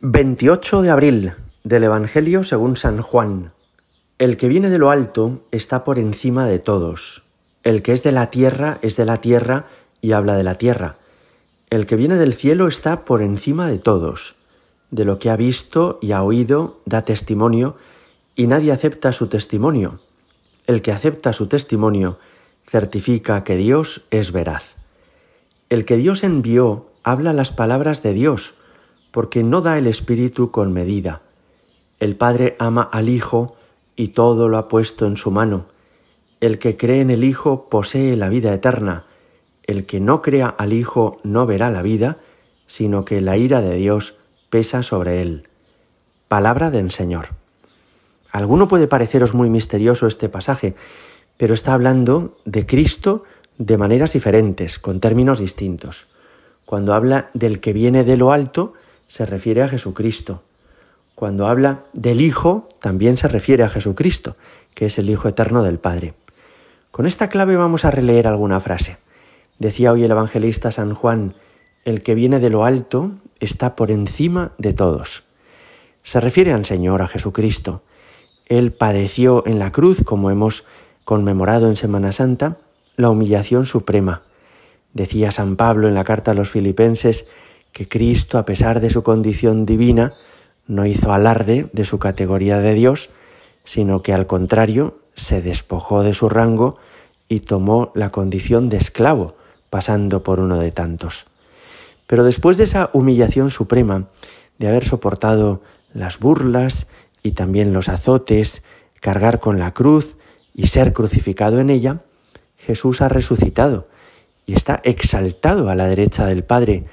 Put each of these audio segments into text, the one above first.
28 de abril del Evangelio según San Juan. El que viene de lo alto está por encima de todos. El que es de la tierra es de la tierra y habla de la tierra. El que viene del cielo está por encima de todos. De lo que ha visto y ha oído da testimonio y nadie acepta su testimonio. El que acepta su testimonio certifica que Dios es veraz. El que Dios envió habla las palabras de Dios porque no da el Espíritu con medida. El Padre ama al Hijo y todo lo ha puesto en su mano. El que cree en el Hijo posee la vida eterna. El que no crea al Hijo no verá la vida, sino que la ira de Dios pesa sobre él. Palabra del Señor. alguno puede pareceros muy misterioso este pasaje, pero está hablando de Cristo de maneras diferentes, con términos distintos. Cuando habla del que viene de lo alto, se refiere a Jesucristo. Cuando habla del Hijo, también se refiere a Jesucristo, que es el Hijo eterno del Padre. Con esta clave vamos a releer alguna frase. Decía hoy el evangelista San Juan, el que viene de lo alto está por encima de todos. Se refiere al Señor, a Jesucristo. Él padeció en la cruz, como hemos conmemorado en Semana Santa, la humillación suprema. Decía San Pablo en la carta a los filipenses, que Cristo, a pesar de su condición divina, no hizo alarde de su categoría de Dios, sino que al contrario se despojó de su rango y tomó la condición de esclavo, pasando por uno de tantos. Pero después de esa humillación suprema, de haber soportado las burlas y también los azotes, cargar con la cruz y ser crucificado en ella, Jesús ha resucitado y está exaltado a la derecha del Padre,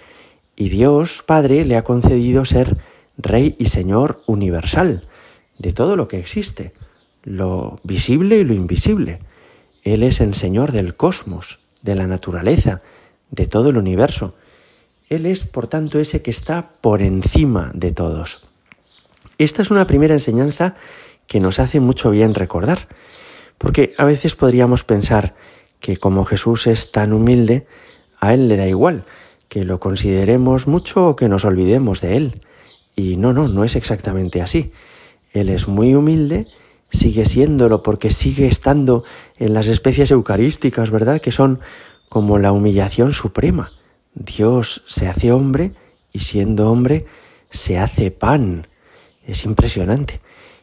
y Dios Padre le ha concedido ser Rey y Señor universal de todo lo que existe, lo visible y lo invisible. Él es el Señor del cosmos, de la naturaleza, de todo el universo. Él es, por tanto, ese que está por encima de todos. Esta es una primera enseñanza que nos hace mucho bien recordar, porque a veces podríamos pensar que como Jesús es tan humilde, a Él le da igual, que lo consideremos mucho o que nos olvidemos de Él. Y no, no, no es exactamente así. Él es muy humilde, sigue siéndolo porque sigue estando en las especies eucarísticas, ¿verdad? Que son como la humillación suprema. Dios se hace hombre y siendo hombre se hace pan. Es impresionante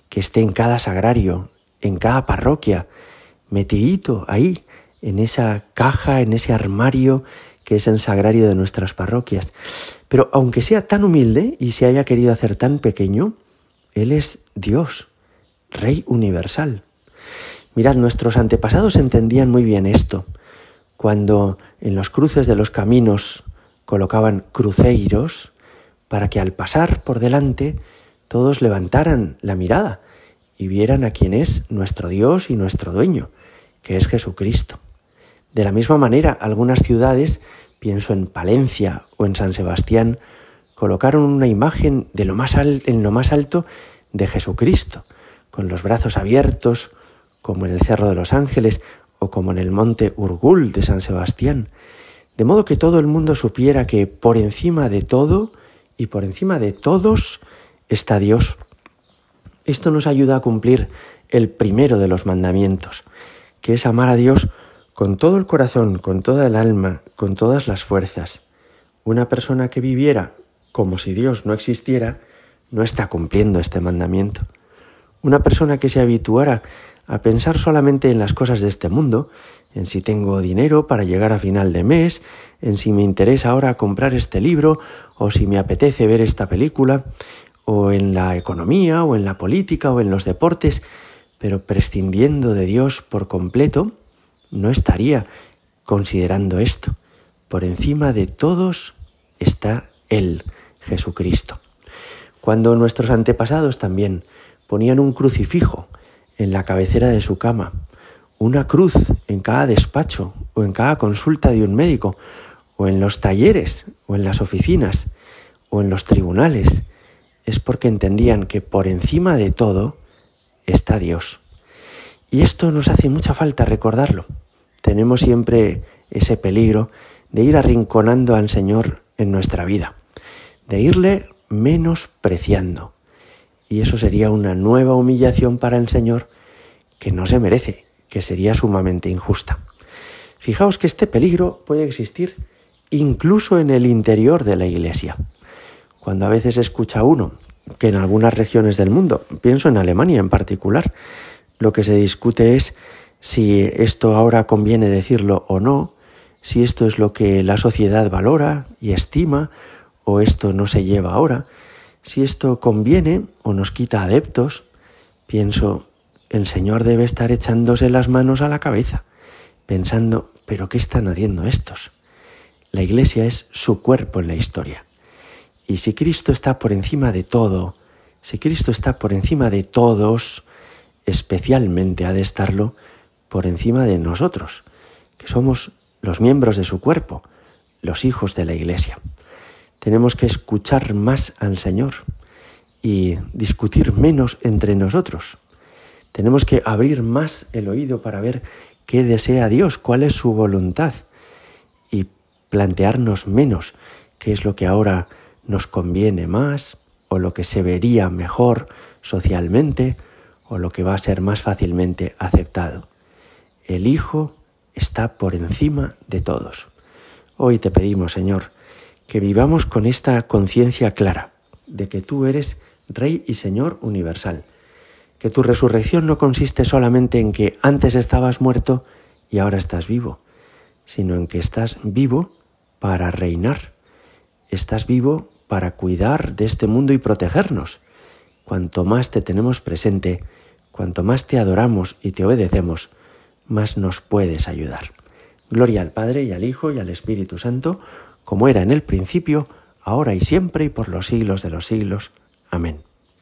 que esté en cada sagrario, en cada parroquia, metidito ahí, en esa caja, en ese armario que es el sagrario de nuestras parroquias. Pero aunque sea tan humilde y se haya querido hacer tan pequeño, Él es Dios, Rey universal. Mirad, nuestros antepasados entendían muy bien esto. Cuando en los cruces de los caminos colocaban cruceiros, para que al pasar por delante todos levantaran la mirada y vieran a quién es nuestro Dios y nuestro dueño, que es Jesucristo. De la misma manera, algunas ciudades, pienso en Palencia o en San Sebastián, colocaron una imagen en lo más alto de Jesucristo, con los brazos abiertos, como en el Cerro de los Ángeles o como en el monte Urgul de San Sebastián, de modo que todo el mundo supiera que por encima de todo y por encima de todos está Dios. Esto nos ayuda a cumplir el primero de los mandamientos, que es amar a Dios con todo el corazón, con toda el alma, con todas las fuerzas. Una persona que viviera como si Dios no existiera, no está cumpliendo este mandamiento. Una persona que se habituara a pensar solamente en las cosas de este mundo, en si tengo dinero para llegar a final de mes, en si me interesa ahora comprar este libro, o si me apetece ver esta película, o en la economía, o en la política, o en los deportes, pero prescindiendo de Dios por completo, no estaría considerando esto. Por encima de todos está Él, Jesucristo. Cuando nuestros antepasados también ponían un crucifijo en la cabecera de su cama, una cruz en cada despacho o en cada consulta de un médico, o en los talleres, o en las oficinas, o en los tribunales, es porque entendían que por encima de todo está Dios. Y esto nos hace mucha falta recordarlo. Tenemos siempre ese peligro de ir arrinconando al Señor en nuestra vida, de irle menospreciando. Y eso sería una nueva humillación para el Señor que no se merece, que sería sumamente injusta. Fijaos que este peligro puede existir incluso en el interior de la Iglesia. Cuando a veces escucha uno que en algunas regiones del mundo, pienso en Alemania en particular, lo que se discute es si esto ahora conviene decirlo o no, si esto es lo que la sociedad valora y estima o esto no se lleva ahora, si esto conviene o nos quita adeptos, pienso, el Señor debe estar echándose las manos a la cabeza, pensando, pero ¿qué están haciendo estos? La Iglesia es su cuerpo en la historia. Y si Cristo está por encima de todo, si Cristo está por encima de todos, especialmente ha de estarlo por encima de nosotros, que somos los miembros de su cuerpo, los hijos de la Iglesia. Tenemos que escuchar más al Señor y discutir menos entre nosotros. Tenemos que abrir más el oído para ver qué desea Dios, cuál es su voluntad y plantearnos menos qué es lo que ahora nos conviene más o lo que se vería mejor socialmente o lo que va a ser más fácilmente aceptado. El Hijo está por encima de todos. Hoy te pedimos, Señor, que vivamos con esta conciencia clara de que tú eres Rey y Señor universal, que tu resurrección no consiste solamente en que antes estabas muerto y ahora estás vivo, sino en que estás vivo para reinar, estás vivo para cuidar de este mundo y protegernos. Cuanto más te tenemos presente, cuanto más te adoramos y te obedecemos, más nos puedes ayudar. Gloria al Padre y al Hijo y al Espíritu Santo, como era en el principio, ahora y siempre y por los siglos de los siglos. Amén.